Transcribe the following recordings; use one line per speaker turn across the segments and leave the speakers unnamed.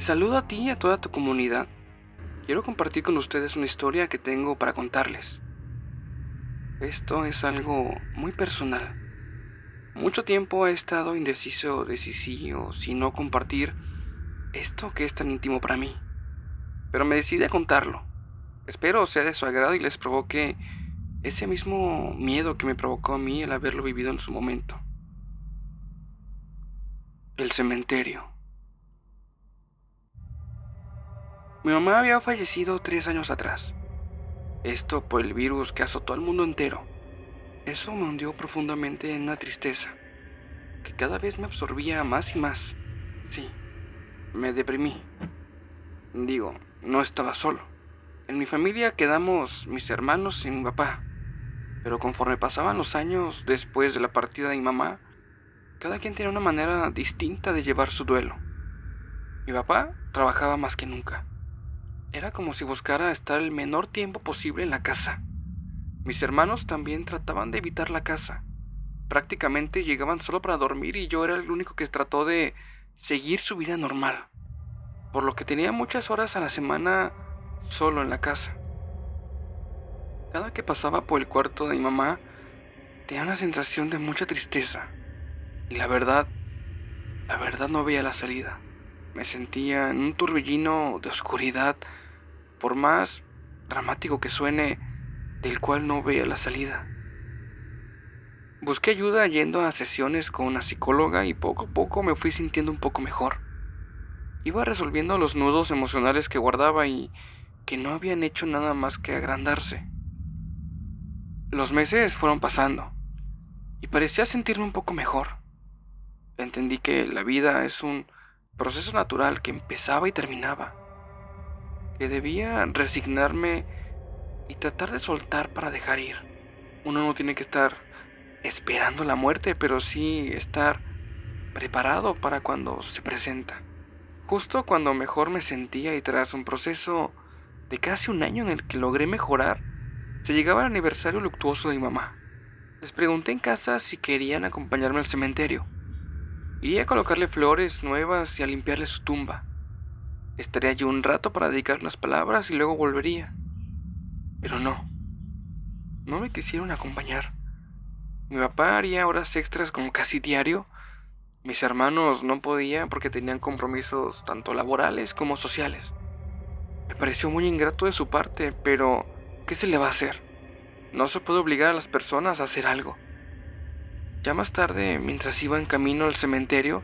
Saludo a ti y a toda tu comunidad. Quiero compartir con ustedes una historia que tengo para contarles. Esto es algo muy personal. Mucho tiempo he estado indeciso de si sí o si no compartir esto que es tan íntimo para mí. Pero me decidí a contarlo. Espero sea de su agrado y les provoque ese mismo miedo que me provocó a mí el haberlo vivido en su momento. El cementerio. Mi mamá había fallecido tres años atrás. Esto por el virus que azotó al mundo entero. Eso me hundió profundamente en una tristeza, que cada vez me absorbía más y más. Sí, me deprimí. Digo, no estaba solo. En mi familia quedamos mis hermanos y mi papá. Pero conforme pasaban los años después de la partida de mi mamá, cada quien tenía una manera distinta de llevar su duelo. Mi papá trabajaba más que nunca. Era como si buscara estar el menor tiempo posible en la casa. Mis hermanos también trataban de evitar la casa. Prácticamente llegaban solo para dormir y yo era el único que trató de seguir su vida normal. Por lo que tenía muchas horas a la semana solo en la casa. Cada que pasaba por el cuarto de mi mamá, tenía una sensación de mucha tristeza. Y la verdad, la verdad no veía la salida. Me sentía en un turbillino de oscuridad por más dramático que suene, del cual no veía la salida. Busqué ayuda yendo a sesiones con una psicóloga y poco a poco me fui sintiendo un poco mejor. Iba resolviendo los nudos emocionales que guardaba y que no habían hecho nada más que agrandarse. Los meses fueron pasando y parecía sentirme un poco mejor. Entendí que la vida es un proceso natural que empezaba y terminaba que debía resignarme y tratar de soltar para dejar ir. Uno no tiene que estar esperando la muerte, pero sí estar preparado para cuando se presenta. Justo cuando mejor me sentía y tras un proceso de casi un año en el que logré mejorar, se llegaba el aniversario luctuoso de mi mamá. Les pregunté en casa si querían acompañarme al cementerio. Iría a colocarle flores nuevas y a limpiarle su tumba. Estaría allí un rato para dedicar las palabras y luego volvería. Pero no. No me quisieron acompañar. Mi papá haría horas extras como casi diario. Mis hermanos no podían porque tenían compromisos tanto laborales como sociales. Me pareció muy ingrato de su parte, pero ¿qué se le va a hacer? No se puede obligar a las personas a hacer algo. Ya más tarde, mientras iba en camino al cementerio,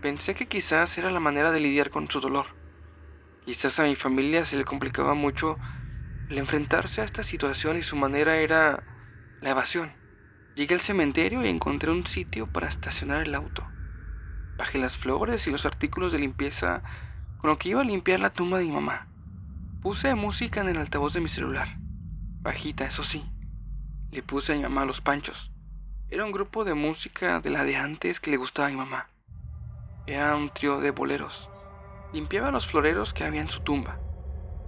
pensé que quizás era la manera de lidiar con su dolor. Quizás a mi familia se le complicaba mucho el enfrentarse a esta situación y su manera era la evasión. Llegué al cementerio y encontré un sitio para estacionar el auto. Bajé las flores y los artículos de limpieza con lo que iba a limpiar la tumba de mi mamá. Puse música en el altavoz de mi celular. Bajita, eso sí. Le puse a mi mamá los panchos. Era un grupo de música de la de antes que le gustaba a mi mamá. Era un trío de boleros. Limpiaba los floreros que había en su tumba,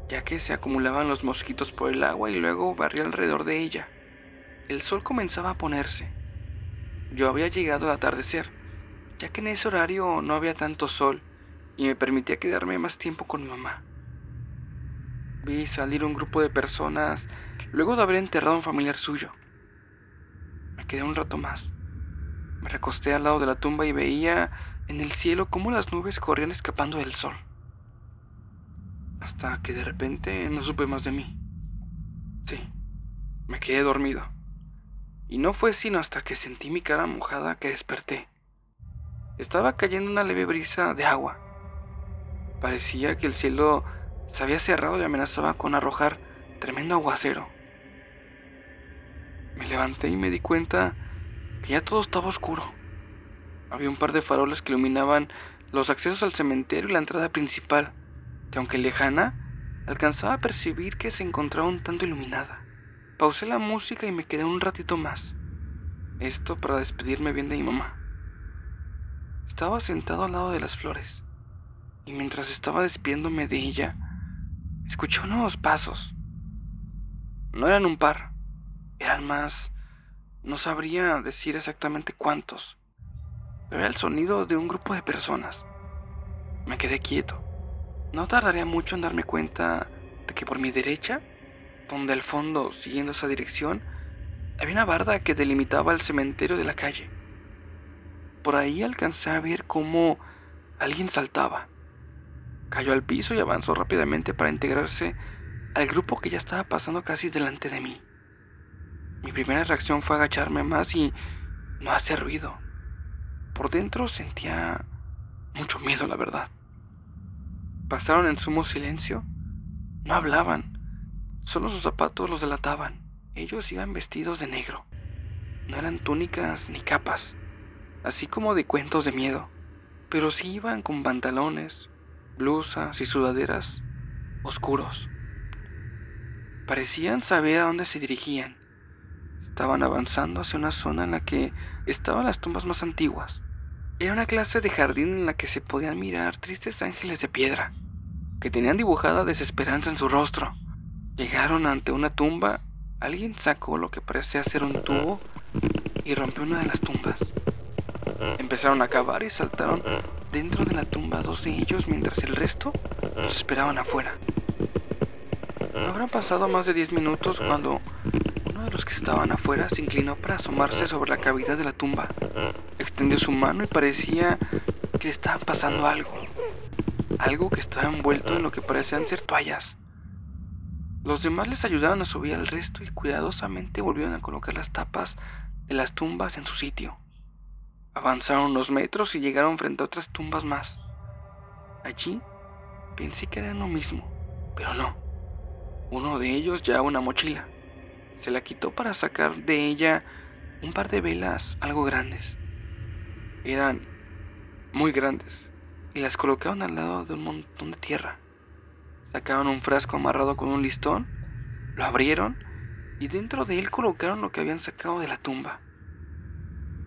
ya que se acumulaban los mosquitos por el agua y luego barría alrededor de ella. El sol comenzaba a ponerse. Yo había llegado al atardecer, ya que en ese horario no había tanto sol y me permitía quedarme más tiempo con mi mamá. Vi salir un grupo de personas luego de haber enterrado a un familiar suyo. Me quedé un rato más. Me recosté al lado de la tumba y veía en el cielo cómo las nubes corrían escapando del sol. Hasta que de repente no supe más de mí. Sí, me quedé dormido. Y no fue sino hasta que sentí mi cara mojada que desperté. Estaba cayendo una leve brisa de agua. Parecía que el cielo se había cerrado y amenazaba con arrojar tremendo aguacero. Me levanté y me di cuenta ya todo estaba oscuro. Había un par de faroles que iluminaban los accesos al cementerio y la entrada principal, que aunque lejana, alcanzaba a percibir que se encontraba un tanto iluminada. Pausé la música y me quedé un ratito más. Esto para despedirme bien de mi mamá. Estaba sentado al lado de las flores, y mientras estaba despidiéndome de ella, escuché unos pasos. No eran un par, eran más... No sabría decir exactamente cuántos pero era el sonido de un grupo de personas. Me quedé quieto, No tardaría mucho en darme cuenta de que por mi derecha, donde al fondo, siguiendo esa dirección, había una barda que delimitaba el cementerio de la calle. Por ahí alcancé a ver cómo alguien saltaba. Cayó al piso y avanzó rápidamente para integrarse al grupo que ya estaba pasando casi delante de mí. Mi primera reacción fue agacharme más y no hacer ruido. Por dentro sentía mucho miedo, la verdad. Pasaron en sumo silencio. No hablaban. Solo sus zapatos los delataban. Ellos iban vestidos de negro. No eran túnicas ni capas, así como de cuentos de miedo, pero sí iban con pantalones, blusas y sudaderas oscuros. Parecían saber a dónde se dirigían. Estaban avanzando hacia una zona en la que estaban las tumbas más antiguas. Era una clase de jardín en la que se podían mirar tristes ángeles de piedra, que tenían dibujada desesperanza en su rostro. Llegaron ante una tumba, alguien sacó lo que parecía ser un tubo y rompió una de las tumbas. Empezaron a cavar y saltaron dentro de la tumba dos de ellos mientras el resto los esperaban afuera. No habrán pasado más de diez minutos cuando uno de los que estaban afuera se inclinó para asomarse sobre la cavidad de la tumba. Extendió su mano y parecía que le estaba pasando algo. Algo que estaba envuelto en lo que parecían ser toallas. Los demás les ayudaron a subir al resto y cuidadosamente volvieron a colocar las tapas de las tumbas en su sitio. Avanzaron unos metros y llegaron frente a otras tumbas más. Allí pensé que era lo mismo, pero no. Uno de ellos llevaba una mochila. Se la quitó para sacar de ella un par de velas algo grandes. Eran muy grandes y las colocaron al lado de un montón de tierra. Sacaron un frasco amarrado con un listón, lo abrieron y dentro de él colocaron lo que habían sacado de la tumba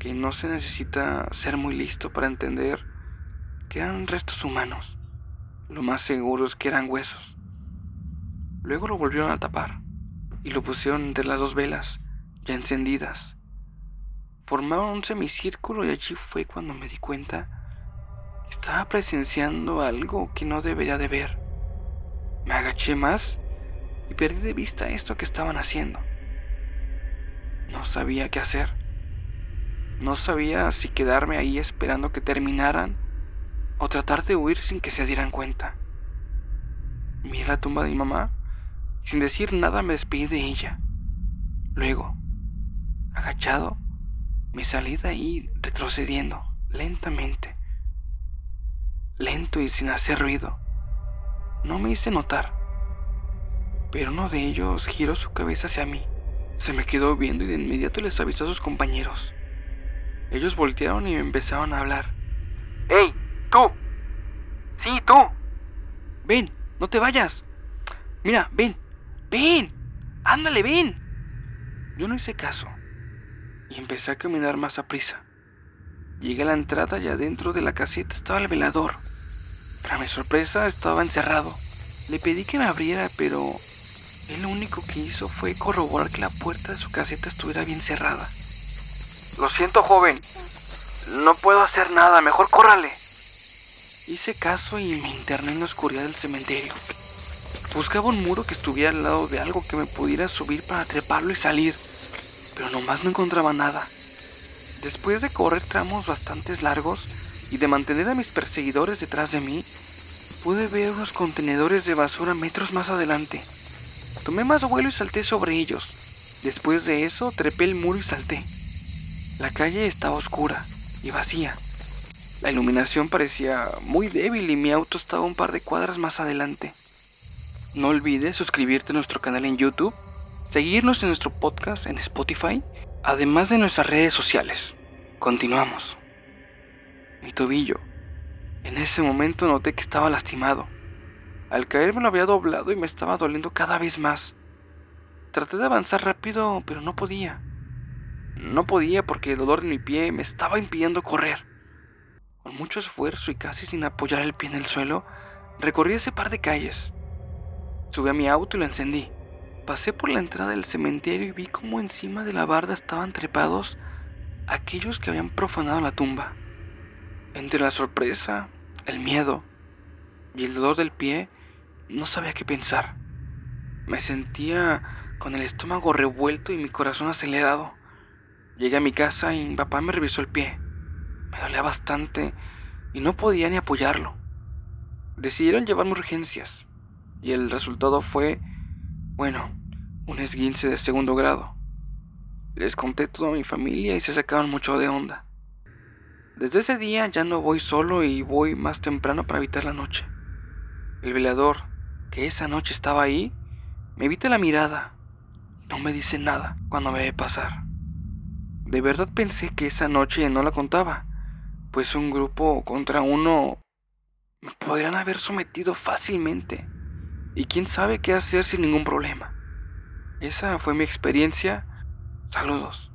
que no se necesita ser muy listo para entender que eran restos humanos. Lo más seguro es que eran huesos. Luego lo volvieron a tapar y lo pusieron entre las dos velas, ya encendidas. Formaron un semicírculo y allí fue cuando me di cuenta que estaba presenciando algo que no debería de ver. Me agaché más y perdí de vista esto que estaban haciendo. No sabía qué hacer. No sabía si quedarme ahí esperando que terminaran o tratar de huir sin que se dieran cuenta. Miré la tumba de mi mamá sin decir nada me despedí de ella. Luego, agachado, me salí de ahí retrocediendo lentamente. Lento y sin hacer ruido. No me hice notar. Pero uno de ellos giró su cabeza hacia mí. Se me quedó viendo y de inmediato les avisó a sus compañeros. Ellos voltearon y me empezaron a hablar. ¡Ey! ¡Tú! ¡Sí, tú! Ven, no te vayas. Mira, ven, ven. Ándale, ven. Yo no hice caso y empecé a caminar más a prisa. Llegué a la entrada y adentro de la caseta estaba el velador. Para mi sorpresa estaba encerrado. Le pedí que me abriera, pero él lo único que hizo fue corroborar que la puerta de su caseta estuviera bien cerrada. Lo siento, joven. No puedo hacer nada. Mejor córrale. Hice caso y me interné en la oscuridad del cementerio. Buscaba un muro que estuviera al lado de algo que me pudiera subir para treparlo y salir, pero nomás no encontraba nada. Después de correr tramos bastante largos y de mantener a mis perseguidores detrás de mí, pude ver unos contenedores de basura metros más adelante. Tomé más vuelo y salté sobre ellos. Después de eso, trepé el muro y salté. La calle estaba oscura y vacía. La iluminación parecía muy débil y mi auto estaba un par de cuadras más adelante. No olvides suscribirte a nuestro canal en YouTube, seguirnos en nuestro podcast en Spotify, además de nuestras redes sociales. Continuamos. Mi tobillo. En ese momento noté que estaba lastimado. Al caer me lo había doblado y me estaba doliendo cada vez más. Traté de avanzar rápido, pero no podía. No podía porque el dolor en mi pie me estaba impidiendo correr. Con mucho esfuerzo y casi sin apoyar el pie en el suelo, recorrí ese par de calles. Subí a mi auto y lo encendí. Pasé por la entrada del cementerio y vi cómo encima de la barda estaban trepados aquellos que habían profanado la tumba. Entre la sorpresa, el miedo y el dolor del pie no sabía qué pensar. Me sentía con el estómago revuelto y mi corazón acelerado. Llegué a mi casa y mi papá me revisó el pie. Me dolía bastante y no podía ni apoyarlo. Decidieron llevarme urgencias y el resultado fue, bueno, un esguince de segundo grado. Les conté todo a mi familia y se sacaron mucho de onda. Desde ese día ya no voy solo y voy más temprano para evitar la noche. El velador, que esa noche estaba ahí, me evita la mirada. No me dice nada cuando me ve pasar. De verdad pensé que esa noche no la contaba, pues un grupo contra uno me podrían haber sometido fácilmente. Y quién sabe qué hacer sin ningún problema. Esa fue mi experiencia. Saludos.